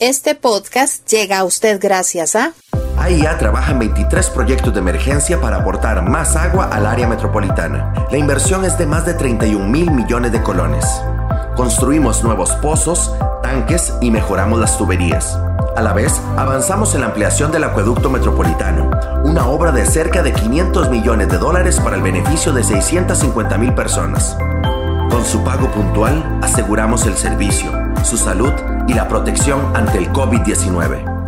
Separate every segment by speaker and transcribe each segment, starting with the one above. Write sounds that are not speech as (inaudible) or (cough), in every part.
Speaker 1: Este podcast llega a usted gracias a...
Speaker 2: AIA trabaja en 23 proyectos de emergencia para aportar más agua al área metropolitana. La inversión es de más de 31 mil millones de colones. Construimos nuevos pozos, tanques y mejoramos las tuberías. A la vez, avanzamos en la ampliación del acueducto metropolitano, una obra de cerca de 500 millones de dólares para el beneficio de 650 mil personas. Con su pago puntual, aseguramos el servicio, su salud y la protección ante el COVID-19.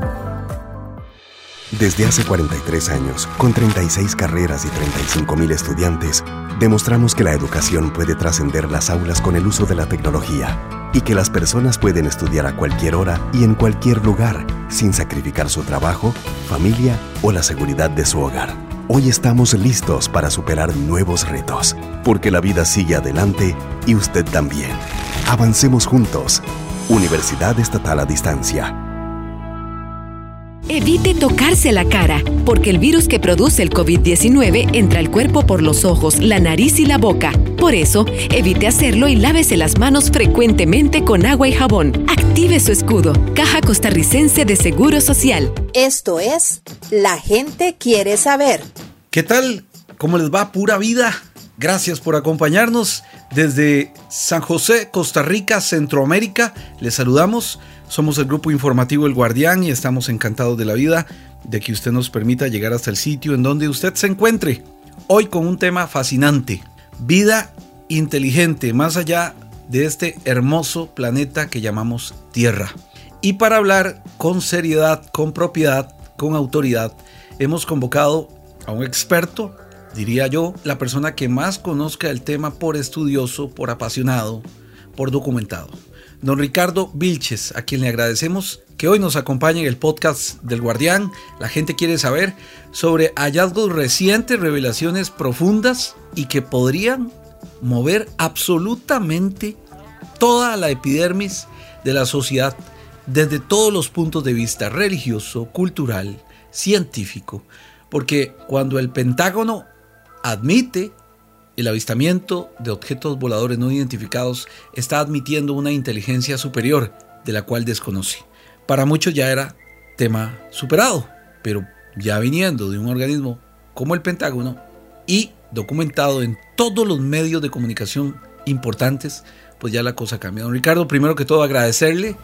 Speaker 3: Desde hace 43 años, con 36 carreras y 35 mil estudiantes, demostramos que la educación puede trascender las aulas con el uso de la tecnología y que las personas pueden estudiar a cualquier hora y en cualquier lugar sin sacrificar su trabajo, familia o la seguridad de su hogar. Hoy estamos listos para superar nuevos retos, porque la vida sigue adelante y usted también. Avancemos juntos. Universidad Estatal a Distancia.
Speaker 4: Evite tocarse la cara, porque el virus que produce el COVID-19 entra al cuerpo por los ojos, la nariz y la boca. Por eso, evite hacerlo y lávese las manos frecuentemente con agua y jabón. Active su escudo. Caja Costarricense de Seguro Social.
Speaker 1: Esto es La gente quiere saber.
Speaker 5: ¿Qué tal? ¿Cómo les va? Pura vida. Gracias por acompañarnos desde San José, Costa Rica, Centroamérica. Les saludamos. Somos el grupo informativo El Guardián y estamos encantados de la vida de que usted nos permita llegar hasta el sitio en donde usted se encuentre. Hoy con un tema fascinante. Vida inteligente, más allá de este hermoso planeta que llamamos Tierra. Y para hablar con seriedad, con propiedad, con autoridad, hemos convocado a un experto diría yo, la persona que más conozca el tema por estudioso, por apasionado, por documentado. Don Ricardo Vilches, a quien le agradecemos que hoy nos acompañe en el podcast del Guardián. La gente quiere saber sobre hallazgos recientes, revelaciones profundas y que podrían mover absolutamente toda la epidermis de la sociedad desde todos los puntos de vista religioso, cultural, científico. Porque cuando el Pentágono admite el avistamiento de objetos voladores no identificados está admitiendo una inteligencia superior de la cual desconoce. Para muchos ya era tema superado, pero ya viniendo de un organismo como el Pentágono y documentado en todos los medios de comunicación importantes, pues ya la cosa cambia. Don Ricardo, primero que todo agradecerle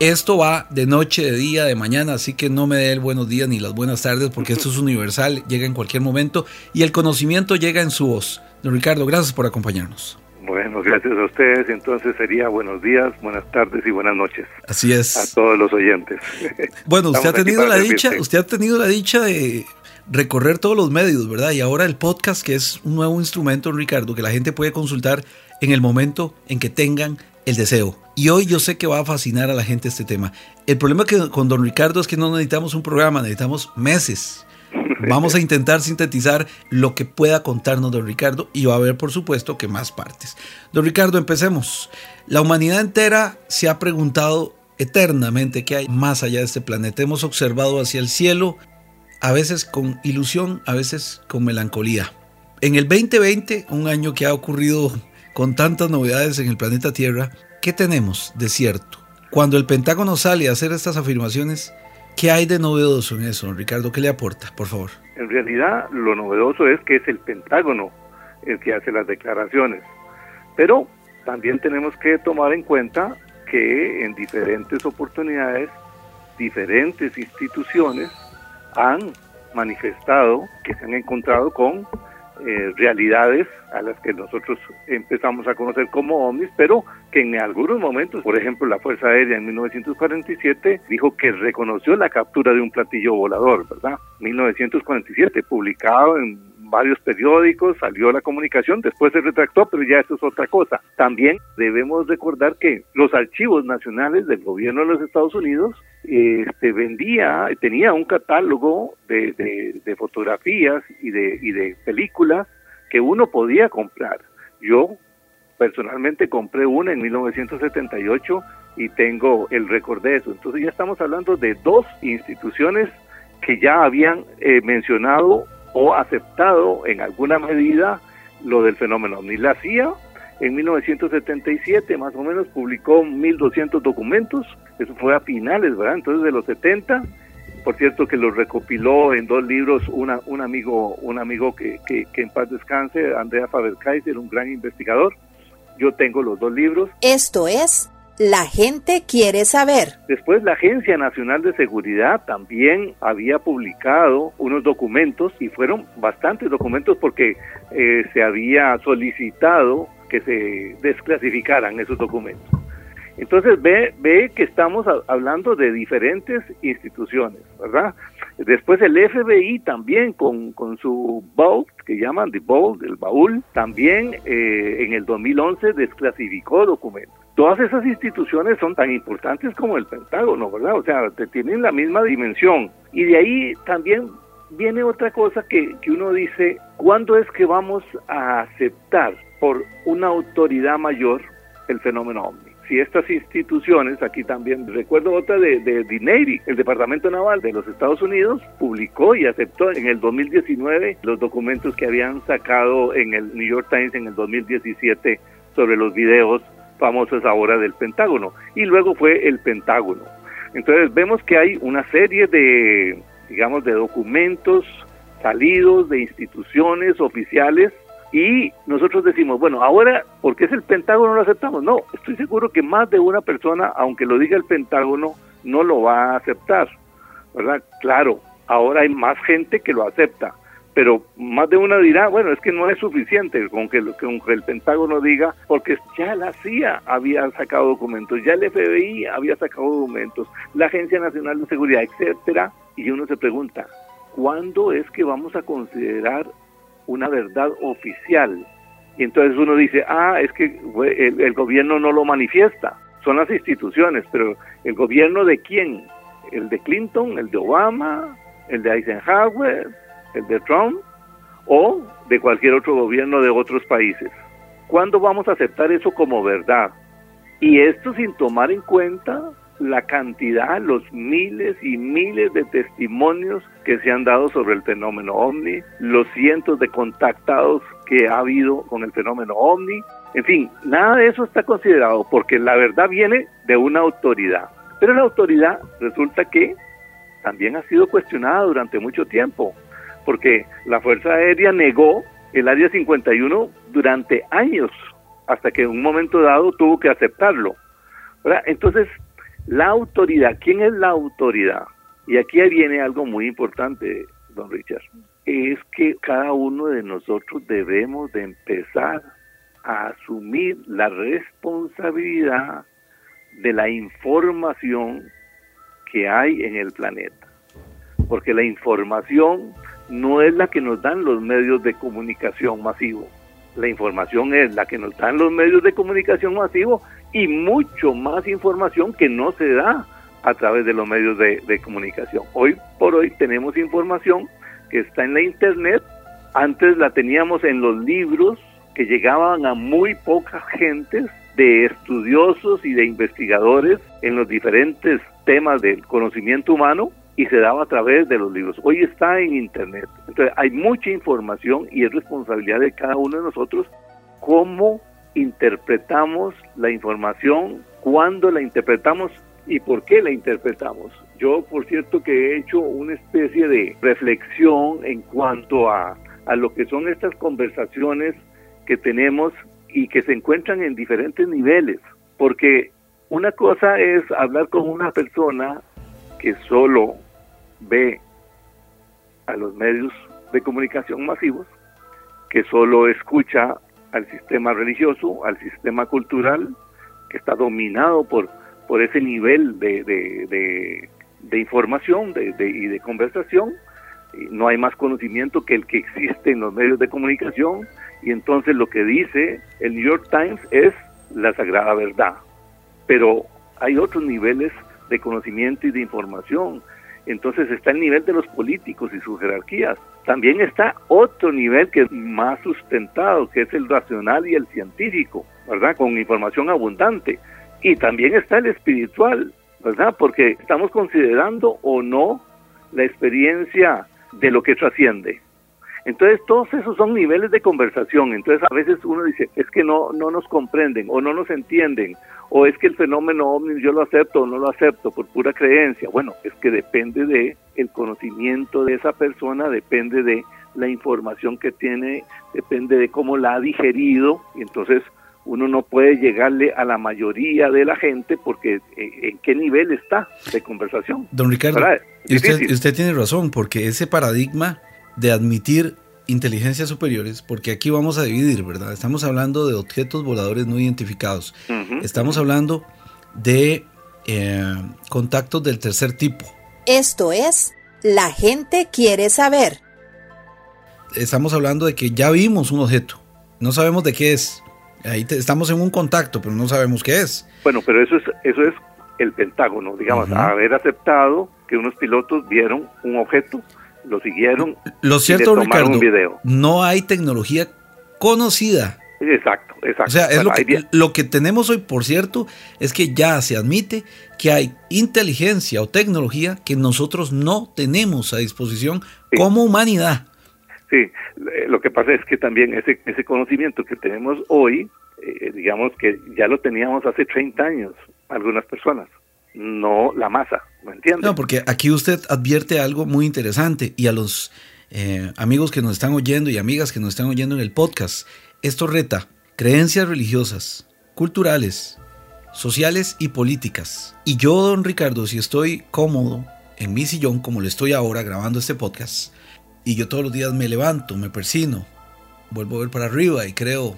Speaker 5: esto va de noche, de día, de mañana, así que no me dé el buenos días ni las buenas tardes porque esto es (laughs) universal, llega en cualquier momento y el conocimiento llega en su voz. Don Ricardo, gracias por acompañarnos.
Speaker 6: Bueno, gracias a ustedes. Entonces sería buenos días, buenas tardes y buenas noches.
Speaker 5: Así es.
Speaker 6: A todos los oyentes. (laughs)
Speaker 5: Bueno, usted ha tenido la dicha, usted ha tenido la dicha de recorrer todos los medios, ¿verdad? Y ahora el podcast, que es un nuevo instrumento, Ricardo, que la gente puede consultar en el momento en que tengan el deseo. Y hoy yo sé que va a fascinar a la gente este tema. El problema que con don Ricardo es que no necesitamos un programa, necesitamos meses. (laughs) Vamos a intentar sintetizar lo que pueda contarnos don Ricardo y va a haber por supuesto que más partes. Don Ricardo, empecemos. La humanidad entera se ha preguntado eternamente qué hay más allá de este planeta. Hemos observado hacia el cielo, a veces con ilusión, a veces con melancolía. En el 2020, un año que ha ocurrido con tantas novedades en el planeta Tierra, ¿qué tenemos de cierto? Cuando el Pentágono sale a hacer estas afirmaciones, ¿qué hay de novedoso en eso, Ricardo? ¿Qué le aporta, por favor?
Speaker 6: En realidad, lo novedoso es que es el Pentágono el que hace las declaraciones. Pero también tenemos que tomar en cuenta que en diferentes oportunidades, diferentes instituciones han manifestado que se han encontrado con eh, realidades a las que nosotros empezamos a conocer como ovnis, pero que en algunos momentos, por ejemplo, la Fuerza Aérea en 1947 dijo que reconoció la captura de un platillo volador, ¿verdad? 1947, publicado en varios periódicos, salió la comunicación, después se retractó, pero ya eso es otra cosa. También debemos recordar que los archivos nacionales del gobierno de los Estados Unidos este, vendía, tenía un catálogo de, de, fotografías y de, y de películas que uno podía comprar. Yo personalmente compré una en 1978 y tengo el récord de eso. Entonces ya estamos hablando de dos instituciones que ya habían eh, mencionado o aceptado en alguna medida lo del fenómeno Ni La CIA en 1977 más o menos publicó 1.200 documentos Eso fue a finales, ¿verdad? Entonces de los 70, por cierto que lo recopiló en dos libros una, un amigo, un amigo que, que, que en paz descanse, Andrea Faber-Kaiser, un gran investigador. Yo tengo los dos libros.
Speaker 1: Esto es La gente quiere saber.
Speaker 6: Después la Agencia Nacional de Seguridad también había publicado unos documentos y fueron bastantes documentos porque eh, se había solicitado que se desclasificaran esos documentos. Entonces ve, ve que estamos hablando de diferentes instituciones, ¿verdad? Después el FBI también con, con su vault, que llaman the vault, el baúl, también eh, en el 2011 desclasificó documentos. Todas esas instituciones son tan importantes como el Pentágono, ¿verdad? O sea, tienen la misma dimensión. Y de ahí también viene otra cosa que, que uno dice, ¿cuándo es que vamos a aceptar por una autoridad mayor el fenómeno OVNI? si estas instituciones, aquí también recuerdo otra de, de, Navy, el Departamento Naval de los Estados Unidos, publicó y aceptó en el 2019 los documentos que habían sacado en el New York Times en el 2017 sobre los videos famosos ahora del Pentágono. Y luego fue el Pentágono. Entonces vemos que hay una serie de, digamos, de documentos salidos de instituciones oficiales y nosotros decimos, bueno, ahora, ¿por qué es el Pentágono lo aceptamos? No, estoy seguro que más de una persona, aunque lo diga el Pentágono, no lo va a aceptar, ¿verdad? Claro, ahora hay más gente que lo acepta, pero más de una dirá, bueno, es que no es suficiente con que, el Pentágono diga, porque ya la CIA había sacado documentos, ya el FBI había sacado documentos, la Agencia Nacional de Seguridad, etcétera, y uno se pregunta, ¿cuándo es que vamos a considerar una verdad oficial. Y entonces uno dice, ah, es que el, gobierno no lo manifiesta, son las instituciones, pero ¿el gobierno de quién? ¿El de Clinton, el de Obama, el de Eisenhower, el de Trump o de cualquier otro gobierno de otros países? ¿Cuándo vamos a aceptar eso como verdad? Y esto sin tomar en cuenta la cantidad, los miles y miles de testimonios que se han dado sobre el fenómeno ovni, los cientos de contactados que ha habido con el fenómeno ovni, en fin, nada de eso está considerado porque la verdad viene de una autoridad. Pero la autoridad resulta que también ha sido cuestionada durante mucho tiempo, porque la Fuerza Aérea negó el Área 51 durante años, hasta que en un momento dado tuvo que aceptarlo. Entonces, la autoridad, ¿quién es la autoridad? Y aquí viene algo muy importante, don Richard, es que cada uno de nosotros debemos de empezar a asumir la responsabilidad de la información que hay en el planeta. Porque la información no es la que nos dan los medios de comunicación masivos. La información es la que nos dan los medios de comunicación masivos y mucho más información que no se da a través de los medios de, comunicación. Hoy por hoy tenemos información que está en la internet, antes la teníamos en los libros que llegaban a muy pocas gentes de estudiosos y de investigadores en los diferentes temas del conocimiento humano y se daba a través de los libros. Hoy está en Internet. Entonces hay mucha información y es responsabilidad de cada uno de nosotros cómo interpretamos la información, cuándo la interpretamos y por qué la interpretamos. Yo, por cierto, que he hecho una especie de reflexión en cuanto a, a lo que son estas conversaciones que tenemos y que se encuentran en diferentes niveles, porque una cosa es hablar con una persona que solo ve a los medios de comunicación masivos, que solo escucha al sistema religioso, al sistema cultural, que está dominado por, por ese nivel de, de, información de, y de conversación. No hay más conocimiento que el que existe en los medios de comunicación y entonces lo que dice el New York Times es la sagrada verdad. Pero hay otros niveles de conocimiento y de información. Entonces está el nivel de los políticos y sus jerarquías. También está otro nivel que es más sustentado, que es el racional y el científico, ¿verdad? Con información abundante. Y también está el espiritual, ¿verdad? Porque estamos considerando o no la experiencia de lo que trasciende. Entonces, todos esos son niveles de conversación. Entonces, a veces uno dice, es que no, no nos comprenden o no nos entienden, o es que el fenómeno ovni yo lo acepto o no lo acepto por pura creencia. Bueno, es que depende de el conocimiento de esa persona, depende de la información que tiene, depende de cómo la ha digerido, y entonces uno no puede llegarle a la mayoría de la gente porque eh, en qué nivel está de conversación.
Speaker 5: Don Ricardo, usted, usted tiene razón, porque ese paradigma de admitir inteligencias superiores, porque aquí vamos a dividir, ¿verdad? Estamos hablando de objetos voladores no identificados, estamos hablando de eh, contactos del tercer tipo.
Speaker 1: Esto es, la gente quiere saber.
Speaker 5: Estamos hablando de que ya vimos un objeto, no sabemos de qué es, Ahí estamos en un contacto, pero no sabemos qué es.
Speaker 6: Bueno, pero eso es, eso es el Pentágono, digamos, haber aceptado que unos pilotos vieron un objeto, lo siguieron
Speaker 5: lo cierto, y Ricardo, un video. No hay tecnología conocida.
Speaker 6: Exacto, exacto. O
Speaker 5: sea, es lo, que, lo que tenemos hoy, por cierto, es que ya se admite que hay inteligencia o tecnología que nosotros no tenemos a disposición como humanidad.
Speaker 6: Sí, lo que pasa es que también ese, ese conocimiento que tenemos hoy, eh, digamos que ya lo teníamos hace 30 años algunas personas, no la masa, ¿me entiendes?
Speaker 5: No, porque aquí usted advierte algo muy interesante y a los eh, amigos que nos están oyendo y amigas que nos están oyendo en el podcast, esto reta creencias religiosas, culturales, sociales y políticas. Y yo, don Ricardo, si estoy cómodo en mi sillón como lo estoy ahora grabando este podcast, y yo todos los días me levanto, me persino, vuelvo a ver para arriba y creo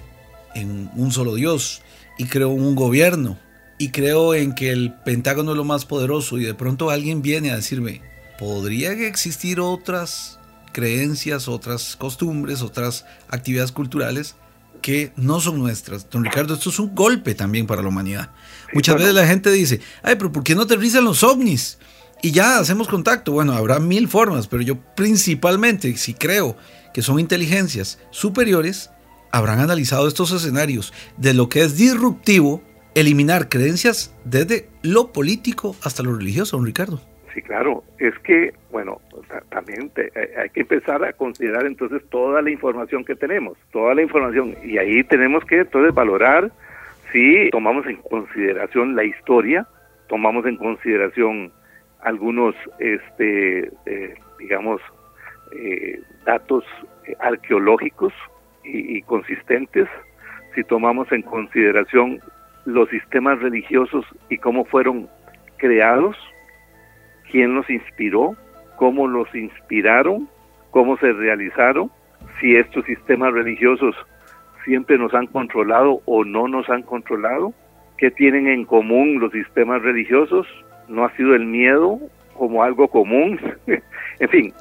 Speaker 5: en un solo Dios y creo en un gobierno y creo en que el Pentágono es lo más poderoso y de pronto alguien viene a decirme, ¿podría existir otras creencias, otras costumbres, otras actividades culturales que no son nuestras? Don Ricardo, esto es un golpe también para la humanidad. Muchas veces la gente dice, ay, pero ¿por qué no aterrizan los ovnis? y ya hacemos contacto. Bueno, habrá mil formas, pero yo principalmente, si creo que son inteligencias superiores, habrán analizado estos escenarios de lo que es disruptivo, eliminar creencias desde lo político hasta lo religioso, don Ricardo.
Speaker 6: Sí, claro, es que, bueno, también eh, hay que empezar a considerar entonces toda la información que tenemos, toda la información, y ahí tenemos que entonces valorar si tomamos en consideración la historia, tomamos en consideración algunos, este, eh, digamos, eh, datos arqueológicos y, consistentes, si tomamos en consideración los sistemas religiosos y cómo fueron creados, quién los inspiró, cómo los inspiraron, cómo se realizaron, si estos sistemas religiosos siempre nos han controlado o no nos han controlado, qué tienen en común los sistemas religiosos, no ha sido el miedo como algo común, (laughs) en fin,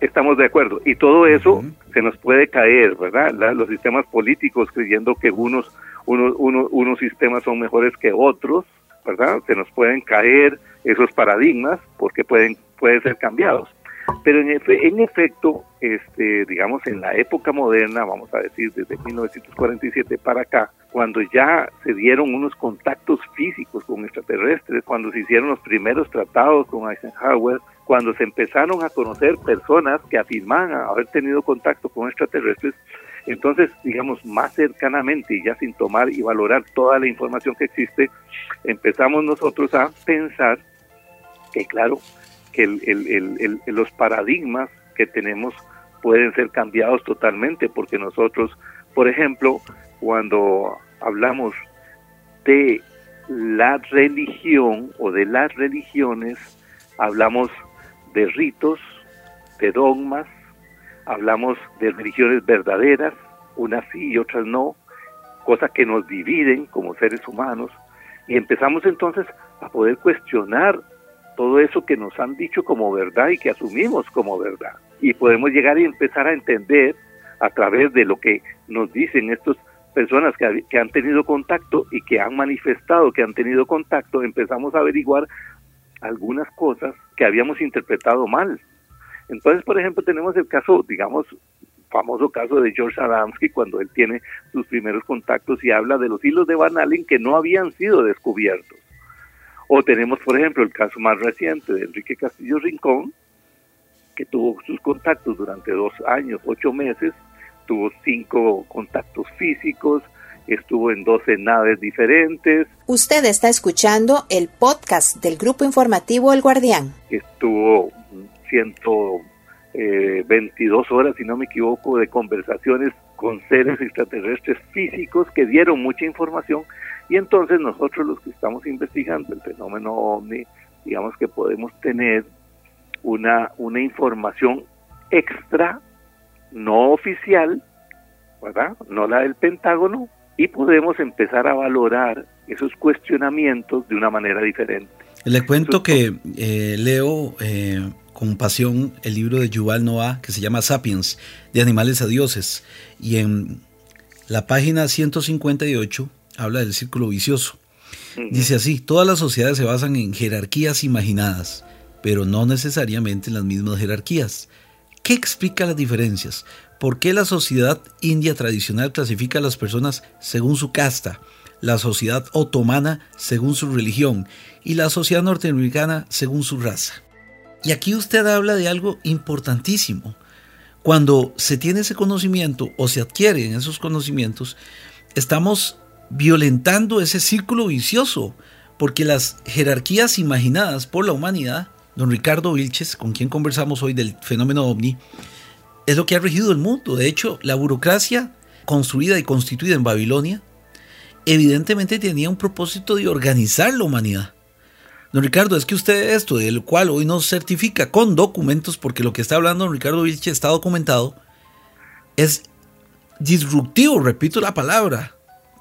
Speaker 6: estamos de acuerdo. Y todo eso se nos puede caer, ¿verdad? los sistemas políticos creyendo que unos, unos, unos, sistemas son mejores que otros, ¿verdad? Se nos pueden caer esos paradigmas porque pueden, pueden ser cambiados. Pero en, en efecto, este, digamos, en la época moderna, vamos a decir, desde 1947 para acá, cuando ya se dieron unos contactos físicos con extraterrestres, cuando se hicieron los primeros tratados con Eisenhower, cuando se empezaron a conocer personas que afirmaban haber tenido contacto con extraterrestres, entonces, digamos, más cercanamente y ya sin tomar y valorar toda la información que existe, empezamos nosotros a pensar que, claro, que los paradigmas que tenemos pueden ser cambiados totalmente, porque nosotros, por ejemplo, cuando hablamos de la religión o de las religiones, hablamos de ritos, de dogmas, hablamos de religiones verdaderas, unas sí y otras no, cosas que nos dividen como seres humanos, y empezamos entonces a poder cuestionar todo eso que nos han dicho como verdad y que asumimos como verdad. Y podemos llegar y empezar a entender a través de lo que nos dicen estas personas que, que han tenido contacto y que han manifestado que han tenido contacto, empezamos a averiguar algunas cosas que habíamos interpretado mal. Entonces, por ejemplo, tenemos el caso, digamos, famoso caso de George Adamski cuando él tiene sus primeros contactos y habla de los hilos de Van Allen que no habían sido descubiertos. O tenemos, por ejemplo, el caso más reciente de Enrique Castillo Rincón, que tuvo sus contactos durante dos años, ocho meses, tuvo cinco contactos físicos, estuvo en 12 naves diferentes.
Speaker 1: Usted está escuchando el podcast del Grupo Informativo El Guardián.
Speaker 6: Estuvo 122 eh, horas, si no me equivoco, de conversaciones con seres extraterrestres físicos que dieron mucha información y entonces nosotros los que estamos investigando el fenómeno ovni, digamos que podemos tener una, una información extra, no oficial, ¿verdad? No la del Pentágono, y podemos empezar a valorar esos cuestionamientos de una manera diferente.
Speaker 5: Le cuento que eh, leo eh, con pasión el libro de Yuval Noah que se llama Sapiens, de animales a dioses, y en la página 158 habla del círculo vicioso. Dice así, todas las sociedades se basan en jerarquías imaginadas, pero no necesariamente en las mismas jerarquías. ¿Qué explica las diferencias? ¿Por qué la sociedad india tradicional clasifica a las personas según su casta, la sociedad otomana según su religión y la sociedad norteamericana según su raza? Y aquí usted habla de algo importantísimo. Cuando se tiene ese conocimiento o se adquieren esos conocimientos, estamos violentando ese círculo vicioso, porque las jerarquías imaginadas por la humanidad, don Ricardo Vilches, con quien conversamos hoy del fenómeno ovni, es lo que ha regido el mundo. De hecho, la burocracia construida y constituida en Babilonia, evidentemente tenía un propósito de organizar la humanidad. Don Ricardo, es que usted esto, del cual hoy nos certifica con documentos, porque lo que está hablando don Ricardo Vilche está documentado, es disruptivo, repito la palabra.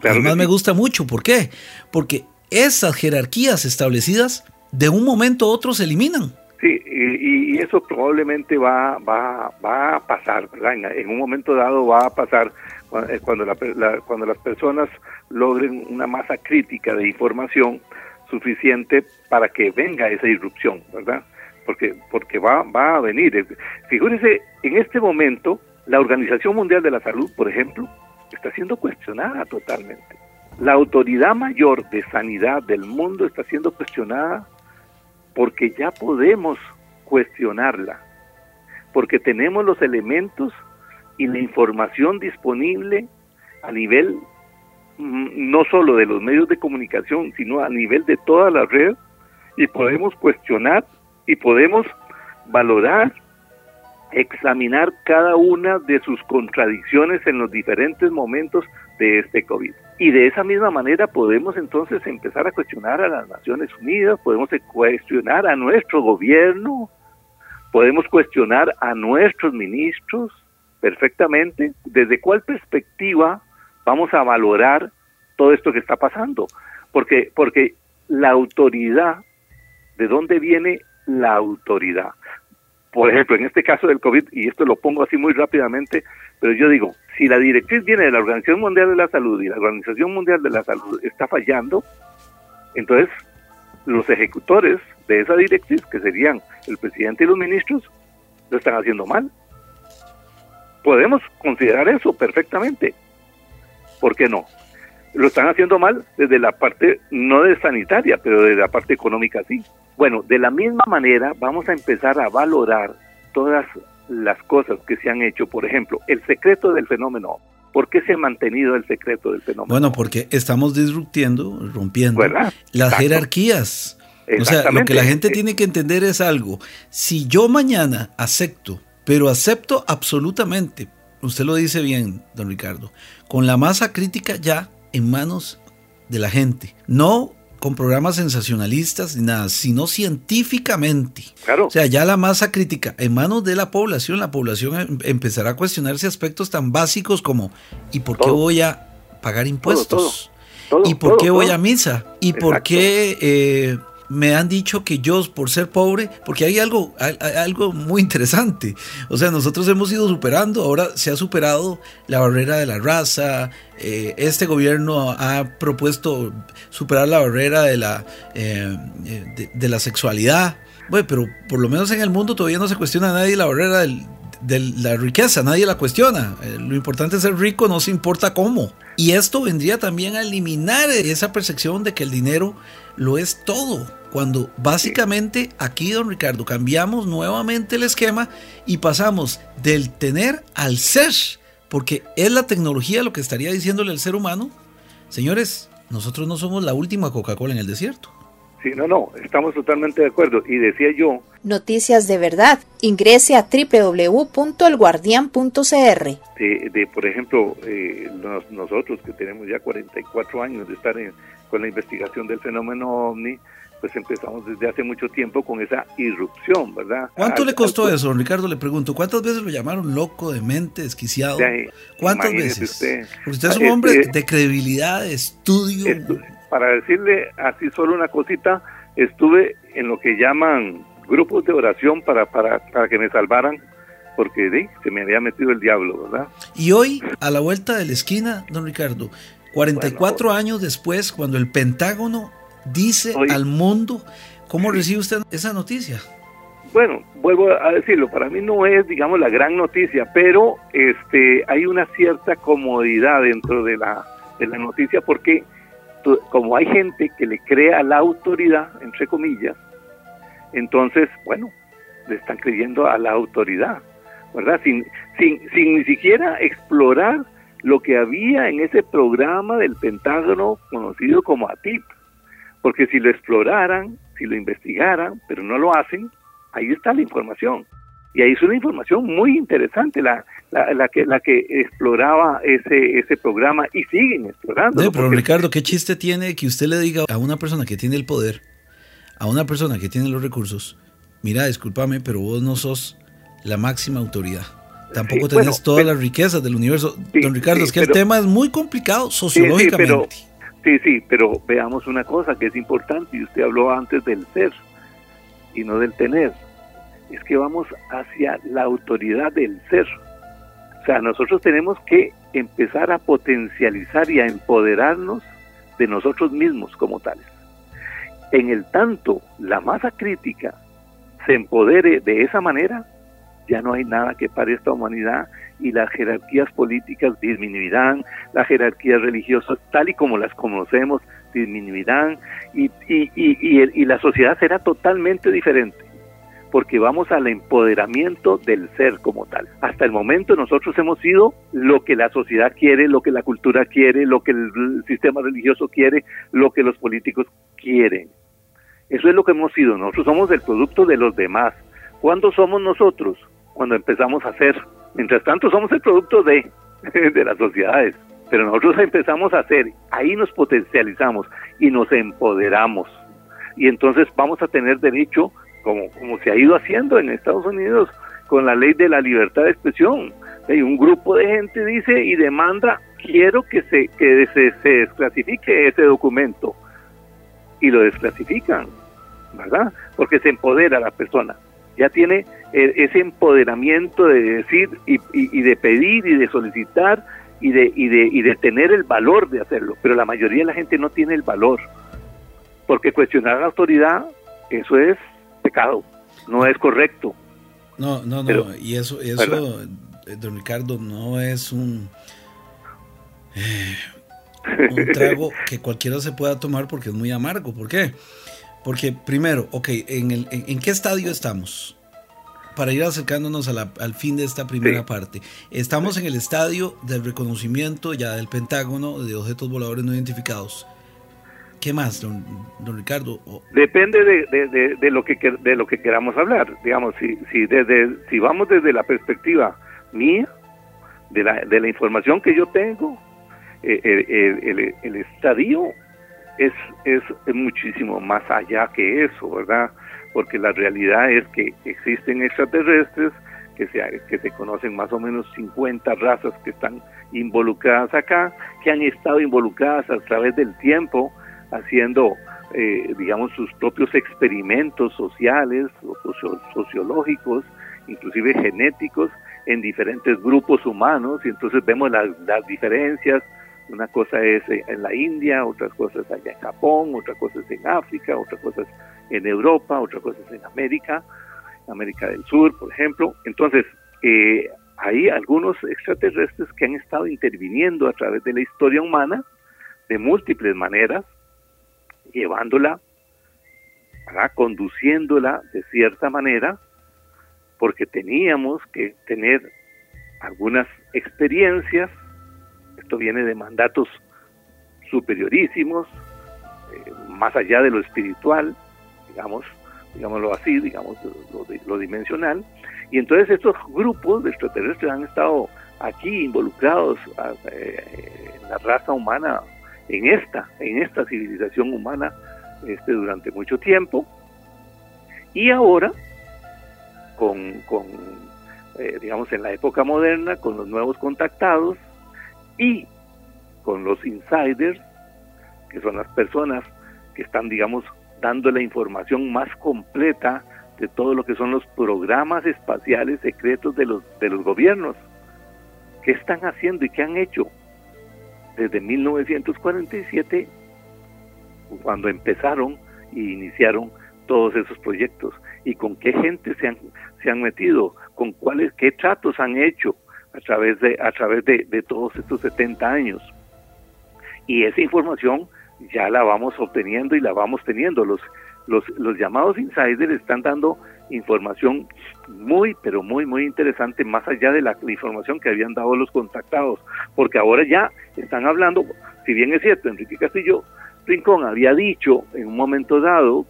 Speaker 5: Además me gusta mucho, ¿por qué? Porque esas jerarquías establecidas de un momento a otro se eliminan.
Speaker 6: Sí, y, eso probablemente va, va, va a pasar, ¿verdad? En, un momento dado va a pasar eh, cuando, la, cuando las personas logren una masa crítica de información suficiente para que venga esa irrupción, ¿verdad? Porque, porque va, va a venir. Figúrese, en este momento, la Organización Mundial de la Salud, por ejemplo, está siendo cuestionada totalmente. La autoridad mayor de sanidad del mundo está siendo cuestionada porque ya podemos cuestionarla, porque tenemos los elementos y la información disponible a nivel no solo de los medios de comunicación, sino a nivel de toda la red, y podemos cuestionar y podemos valorar, examinar cada una de sus contradicciones en los diferentes momentos de este COVID. Y de esa misma manera podemos entonces empezar a cuestionar a las Naciones Unidas, podemos cuestionar a nuestro gobierno, podemos cuestionar a nuestros ministros perfectamente, desde cuál perspectiva vamos a valorar todo esto que está pasando, porque porque la autoridad, ¿de dónde viene la autoridad? Por ejemplo, en este caso del COVID, y esto lo pongo así muy rápidamente, pero yo digo, si la directriz viene de la Organización Mundial de la Salud y la Organización Mundial de la Salud está fallando, entonces los ejecutores de esa directriz, que serían el presidente y los ministros, lo están haciendo mal. Podemos considerar eso perfectamente. ¿Por qué no? Lo están haciendo mal desde la parte, no de sanitaria, pero desde la parte económica sí. Bueno, de la misma manera vamos a empezar a valorar todas las cosas que se han hecho, por ejemplo, el secreto del fenómeno. ¿Por qué se ha mantenido el secreto del fenómeno?
Speaker 5: Bueno, porque estamos disruptiendo, rompiendo las jerarquías. O sea, lo que la gente tiene que entender es algo. Si yo mañana acepto, pero acepto absolutamente, usted lo dice bien, don Ricardo, con la masa crítica ya en manos de la gente, no con programas sensacionalistas ni nada, sino científicamente.
Speaker 6: Claro.
Speaker 5: O sea, ya la masa crítica en manos de la población, la población em, empezará a cuestionarse aspectos tan básicos como ¿y por qué voy a pagar impuestos? ¿Y por qué voy a misa? ¿Y por qué eh, me han dicho que yo por ser pobre, porque hay algo, algo muy interesante. O sea, nosotros hemos ido superando, ahora se ha superado la barrera de la raza. Eh, este gobierno ha propuesto superar la barrera de la, eh, de, la sexualidad. Bueno, pero por lo menos en el mundo todavía no se cuestiona nadie la barrera del, de la riqueza, nadie la cuestiona. Eh, lo importante es ser rico, no se importa cómo. Y esto vendría también a eliminar esa percepción de que el dinero lo es todo. Cuando básicamente aquí, don Ricardo, cambiamos nuevamente el esquema y pasamos del tener al ser, porque es la tecnología lo que estaría diciéndole al ser humano, señores, nosotros no somos la última Coca-Cola en el desierto.
Speaker 6: Sí, no, no, estamos totalmente de acuerdo. Y decía yo...
Speaker 1: Noticias de verdad. Ingrese a www.elguardian.cr.
Speaker 6: De, de, por ejemplo, eh, nosotros que tenemos ya 44 años de estar con la investigación del fenómeno ovni, pues empezamos desde hace mucho tiempo con esa irrupción, ¿verdad?
Speaker 5: ¿Cuánto le costó eso, Ricardo? Le pregunto, ¿cuántas veces lo llamaron loco, demente, desquiciado? ¿Cuántas veces? Usted, usted es un hombre de credibilidad, de estudio
Speaker 6: para decirle así solo una cosita, estuve en lo que llaman grupos de oración para, para, para que me salvaran, porque se me había metido el diablo, ¿verdad?
Speaker 5: Y hoy, a la vuelta de la esquina, don Ricardo, 44 años después, cuando el Pentágono dice al mundo, ¿cómo recibe usted esa noticia?
Speaker 6: Bueno, vuelvo a decirlo, para mí no es, digamos, la gran noticia, pero este, hay una cierta comodidad dentro de la, de la noticia porque como hay gente que le crea la autoridad, entre comillas, entonces, bueno, le están creyendo a la autoridad, ¿verdad? Sin, sin, sin ni siquiera explorar lo que había en ese programa del Pentágono conocido como ATIP. Porque si lo exploraran, si lo investigaran, pero no lo hacen, ahí está la información. Y ahí es una información muy interesante la, la, que, la que exploraba ese, ese programa y siguen explorando.
Speaker 5: pero Ricardo, ¿qué chiste tiene que usted le diga a una persona que tiene el poder, a una persona que tiene los recursos, mira, discúlpame, pero vos no sos la máxima autoridad? Tampoco tenés todas las riquezas del universo. Don Ricardo, es que el tema es muy complicado sociológicamente.
Speaker 6: Sí, sí, pero veamos una cosa que es importante, y usted habló antes del ser y no del tener es que vamos hacia la autoridad del ser. O sea, nosotros tenemos que empezar a potencializar y a empoderarnos de nosotros mismos como tales. En el tanto la masa crítica se empodere de esa manera, ya no hay nada que pare esta humanidad y las jerarquías políticas disminuirán, las jerarquías religiosas tal y como las conocemos disminuirán y, y, y, y la sociedad será totalmente diferente porque vamos al empoderamiento del ser como tal. Hasta el momento nosotros hemos sido lo que la sociedad quiere, lo que la cultura quiere, lo que el sistema religioso quiere, lo que los políticos quieren. Eso es lo que hemos sido. Nosotros somos el producto de los demás. ¿Cuándo somos nosotros? Cuando empezamos a ser. Mientras tanto somos el producto de, (laughs) de las sociedades. Pero nosotros empezamos a ser. Ahí nos potencializamos y nos empoderamos. Y entonces vamos a tener derecho como, como se ha ido haciendo en Estados Unidos con la ley de la libertad de expresión. Y un grupo de gente dice y demanda, quiero que se, que se, se desclasifique ese documento. Y lo desclasifican, ¿verdad? Porque se empodera a la persona. Ya tiene eh, ese empoderamiento de decir y, y, de pedir y de solicitar y de, y, de, y de tener el valor de hacerlo. Pero la mayoría de la gente no tiene el valor. Porque cuestionar a la autoridad, eso es pecado, no es correcto.
Speaker 5: No, no, no, y eso, eso eh, don Ricardo, no es un, eh, (laughs) un trago que cualquiera se pueda tomar porque es muy amargo. ¿Por qué? Porque primero, ok, ¿en, el, en, qué estadio estamos? Para ir acercándonos al fin de esta primera parte. Estamos en el estadio del reconocimiento ya del Pentágono de objetos voladores no identificados. ¿Qué más, don, Ricardo?
Speaker 6: Depende de, de, lo que de lo que queramos hablar. Digamos, si si desde si vamos desde la perspectiva mía, de la, de la información que yo tengo, eh, el, el, estadio es, es muchísimo más allá que eso, ¿verdad? Porque la realidad es que existen extraterrestres, que se, que se conocen más o menos 50 razas que están involucradas acá, que han estado involucradas a través del tiempo haciendo, eh, digamos, sus propios experimentos sociales sociológicos, inclusive genéticos, en diferentes grupos humanos, y entonces vemos las, las diferencias. Una cosa es en la India, otras cosas allá en Japón, otra cosa es en África, otra cosa es en Europa, otra cosa es en América, América del Sur, por ejemplo. Entonces, eh, hay algunos extraterrestres que han estado interviniendo a través de la historia humana de múltiples maneras, llevándola, conduciéndola de cierta manera, porque teníamos que tener algunas experiencias, viene de mandatos superiorísimos, eh, más allá de lo espiritual, digamos, digámoslo así, digamos lo, dimensional, y entonces estos grupos de extraterrestres han estado aquí involucrados eh, en la raza humana, en esta, en esta civilización humana, este, durante mucho tiempo, y ahora, con, con eh, digamos, en la época moderna, con los nuevos contactados y con los insiders, que son las personas que están, digamos, dando la información más completa de todo lo que son los programas espaciales secretos de los, de los gobiernos. ¿Qué están haciendo y qué han hecho? Desde 1947, cuando empezaron e iniciaron todos esos proyectos y con qué gente se han, se han metido, con cuáles, qué tratos han hecho a través de, a través de, de todos estos 70 años. Y esa información ya la vamos obteniendo y la vamos teniendo. Los, los, los llamados insiders están dando información muy, pero muy, muy interesante, más allá de la, información que habían dado los contactados, porque ahora ya están hablando, si bien es cierto, Enrique Castillo Rincón había dicho en un momento dado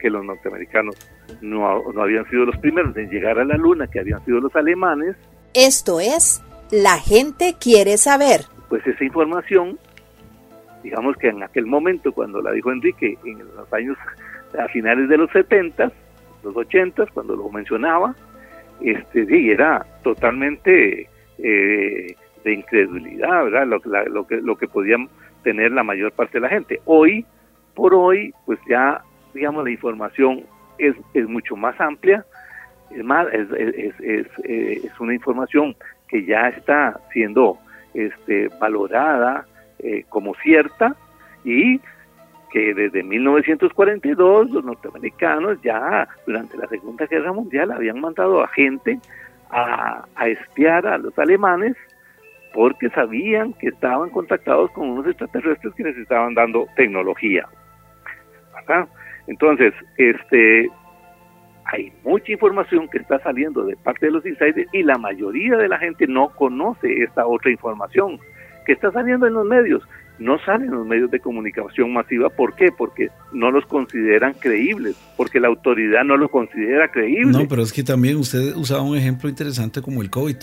Speaker 6: que los norteamericanos no, no habían sido los primeros en llegar a la luna, que habían sido los alemanes.
Speaker 1: Esto es, la gente quiere saber.
Speaker 6: Pues esa información digamos que en aquel momento, cuando la dijo Enrique, en los años, a finales de los 70, los 80, cuando lo mencionaba, este, sí, era totalmente eh, de incredulidad, ¿verdad? Lo, que, lo que podían tener la mayor parte de la gente. Hoy, por hoy, pues ya, digamos, la información es, es mucho más amplia, es, más, es, una información que ya está siendo este, valorada, eh, como cierta y que desde 1942 los norteamericanos ya durante la Segunda Guerra Mundial habían mandado a gente a, espiar a los alemanes porque sabían que estaban contactados con unos extraterrestres que les estaban dando tecnología. Entonces, este, hay mucha información que está saliendo de parte de los insiders y la mayoría de la gente no conoce esta otra información que está saliendo en los medios. No salen en los medios de comunicación masiva. ¿Por qué? Porque no los consideran creíbles, porque la autoridad no los considera creíbles.
Speaker 5: No, pero es que también usted usaba un ejemplo interesante como el COVID.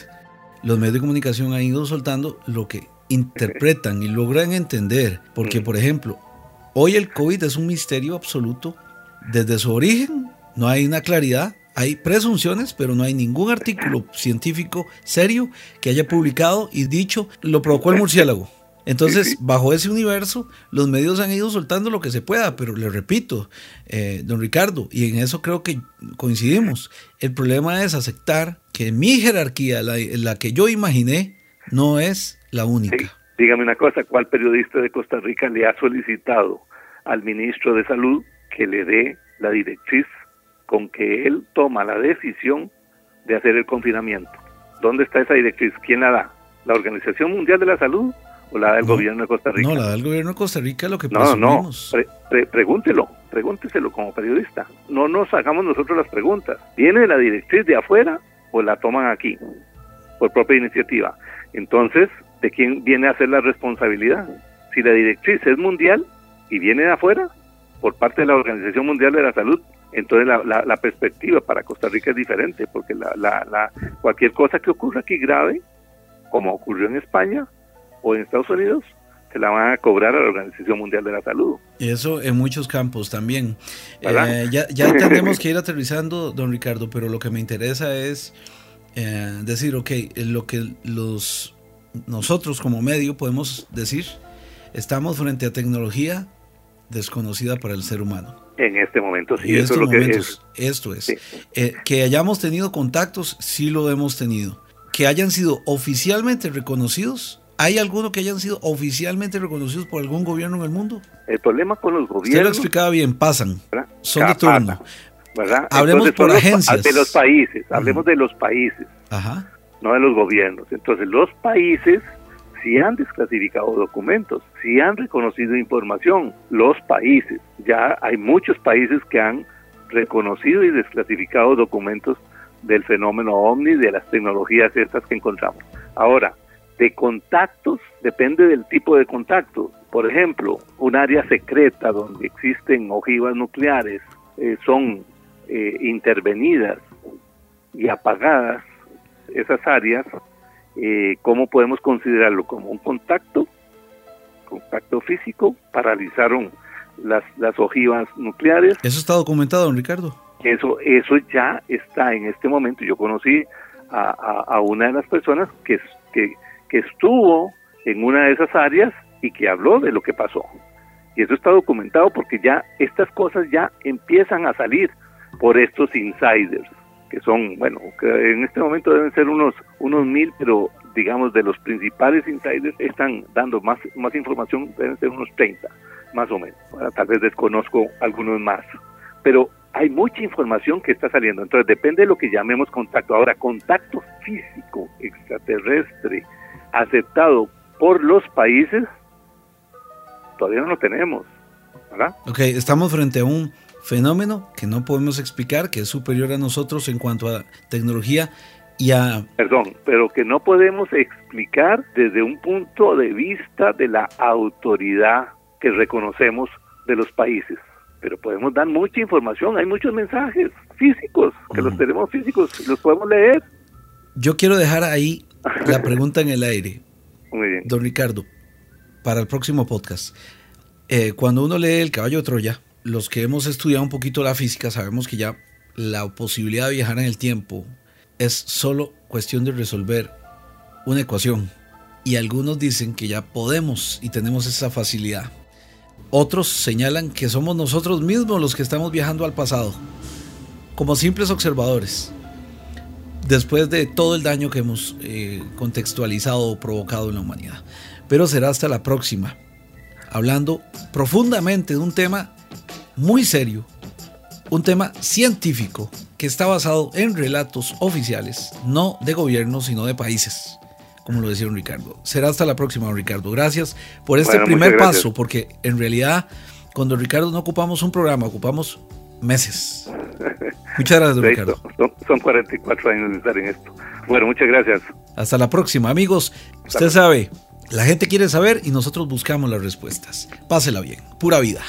Speaker 5: Los medios de comunicación han ido soltando lo que interpretan y logran entender. Porque, mm. por ejemplo, hoy el COVID es un misterio absoluto. Desde su origen no hay una claridad hay presunciones, pero no hay ningún artículo científico serio que haya publicado y dicho lo provocó el murciélago. Entonces, (laughs) bajo ese universo, los medios han ido soltando lo que se pueda, pero le repito, eh, don Ricardo, y en eso creo que coincidimos, el problema es aceptar que mi jerarquía, la, la que yo imaginé, no es la única.
Speaker 6: Dígame una cosa, ¿cuál periodista de Costa Rica le ha solicitado al ministro de Salud que le dé la directriz con que él toma la decisión de hacer el confinamiento. ¿Dónde está esa directriz? ¿Quién la da? ¿La Organización Mundial de la Salud o la del gobierno de Costa Rica?
Speaker 5: No, la del gobierno de Costa Rica lo que
Speaker 6: No, no, pregúntelo, pregúnteselo como periodista. No nos hagamos nosotros las preguntas. ¿Viene la directriz de afuera o la toman aquí por propia iniciativa? Entonces, ¿de quién viene a ser la responsabilidad? Si la directriz es mundial y viene de afuera, por parte de la Organización Mundial de la Salud, entonces la, la, perspectiva para Costa Rica es diferente, porque la, la, cualquier cosa que ocurra aquí grave, como ocurrió en España o en Estados Unidos, se la van a cobrar a la Organización Mundial de la Salud.
Speaker 5: Y eso en muchos campos también. Eh, ya, ya (laughs) tenemos que ir aterrizando, don Ricardo, pero lo que me interesa es eh, decir, ok, lo que los nosotros como medio podemos decir, estamos frente a tecnología desconocida para el ser humano.
Speaker 6: En este momento sí, eso es lo que es.
Speaker 5: Esto es. Eh, que hayamos tenido contactos, sí lo hemos tenido. Que hayan sido oficialmente reconocidos, ¿hay alguno que hayan sido oficialmente reconocidos por algún gobierno en el mundo?
Speaker 6: El problema con los gobiernos...
Speaker 5: Usted lo explicaba bien, pasan, son de turno.
Speaker 6: ¿verdad?
Speaker 5: Hablemos por agencias.
Speaker 6: de los países, hablemos de los países, no de los gobiernos. Entonces, los países sí han desclasificado documentos, sí han reconocido información, los países. Ya hay muchos países que han reconocido y desclasificado documentos del fenómeno ovni, de las tecnologías estas que encontramos. Ahora, de contactos, depende del tipo de contacto. Por ejemplo, un área secreta donde existen ojivas nucleares eh, son eh, intervenidas y apagadas esas áreas, eh, ¿cómo podemos considerarlo? Como un contacto, contacto físico, paralizaron las, las ojivas nucleares.
Speaker 5: ¿Eso está documentado, don Ricardo?
Speaker 6: Eso, eso ya está en este momento. Yo conocí a, a, una de las personas que, que, que estuvo en una de esas áreas y que habló de lo que pasó. Y eso está documentado porque ya estas cosas ya empiezan a salir por estos insiders, que son, bueno, que en este momento deben ser unos, unos mil, pero digamos de los principales insiders están dando más, más información, deben ser unos 30, más o menos. tal vez desconozco algunos más. Pero hay mucha información que está saliendo, entonces depende de lo que llamemos contacto. Ahora, contacto físico extraterrestre aceptado por los países, todavía no lo tenemos. ¿verdad?
Speaker 5: Ok, estamos frente a un fenómeno que no podemos explicar, que es superior a nosotros en cuanto a tecnología y a...
Speaker 6: Perdón, pero que no podemos explicar desde un punto de vista de la autoridad que reconocemos de los países. Pero podemos dar mucha información, hay muchos mensajes físicos, que los tenemos físicos, los podemos leer.
Speaker 5: Yo quiero dejar ahí la (laughs) pregunta en el aire.
Speaker 6: Muy bien.
Speaker 5: Don Ricardo, para el próximo podcast. Eh, cuando uno lee El caballo de Troya, los que hemos estudiado un poquito la física sabemos que ya la posibilidad de viajar en el tiempo es solo cuestión de resolver una ecuación. Y algunos dicen que ya podemos y tenemos esa facilidad. Otros señalan que somos nosotros mismos los que estamos viajando al pasado, como simples observadores, después de todo el daño que hemos eh, contextualizado o provocado en la humanidad. Pero será hasta la próxima, hablando profundamente de un tema muy serio, un tema científico que está basado en relatos oficiales, no de gobiernos, sino de países, como lo decía don Ricardo. Será hasta la próxima, don Ricardo. Gracias por este primer paso, porque en realidad con don Ricardo no ocupamos un programa, ocupamos meses. Muchas gracias, don Ricardo.
Speaker 6: Son, 44 años de estar en esto. Bueno, muchas gracias.
Speaker 5: Hasta la próxima, amigos. Usted sabe, la gente quiere saber y nosotros buscamos las respuestas. Pásela bien. Pura vida.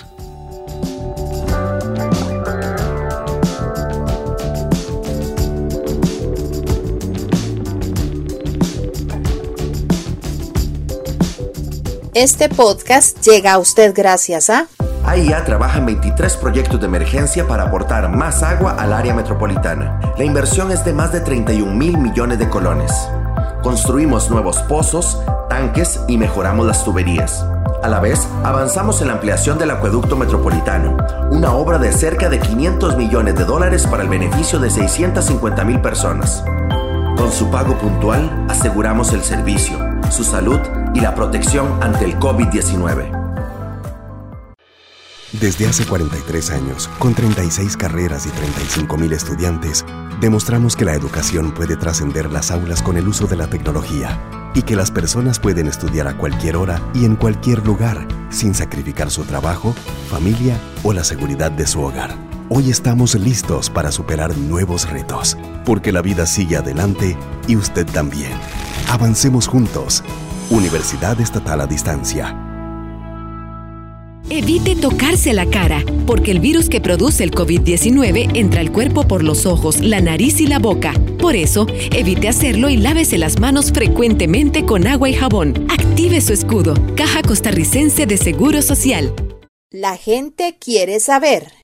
Speaker 1: Este podcast llega a usted gracias a...
Speaker 2: AIA trabaja en 23 proyectos de emergencia para aportar más agua al área metropolitana. La inversión es de más de 31 mil millones de colones. Construimos nuevos pozos, tanques y mejoramos las tuberías. A la vez, avanzamos en la ampliación del acueducto metropolitano, una obra de cerca de 500 millones de dólares para el beneficio de 650 mil personas. Con su pago puntual, aseguramos el servicio, su salud y la protección ante el COVID-19.
Speaker 3: Desde hace 43 años, con 36 carreras y 35 mil estudiantes, demostramos que la educación puede trascender las aulas con el uso de la tecnología y que las personas pueden estudiar a cualquier hora y en cualquier lugar sin sacrificar su trabajo, familia o la seguridad de su hogar. Hoy estamos listos para superar nuevos retos, porque la vida sigue adelante y usted también. Avancemos juntos. Universidad Estatal a Distancia.
Speaker 4: Evite tocarse la cara, porque el virus que produce el COVID-19 entra al cuerpo por los ojos, la nariz y la boca. Por eso, evite hacerlo y lávese las manos frecuentemente con agua y jabón. Active su escudo. Caja Costarricense de Seguro Social.
Speaker 1: La gente quiere saber.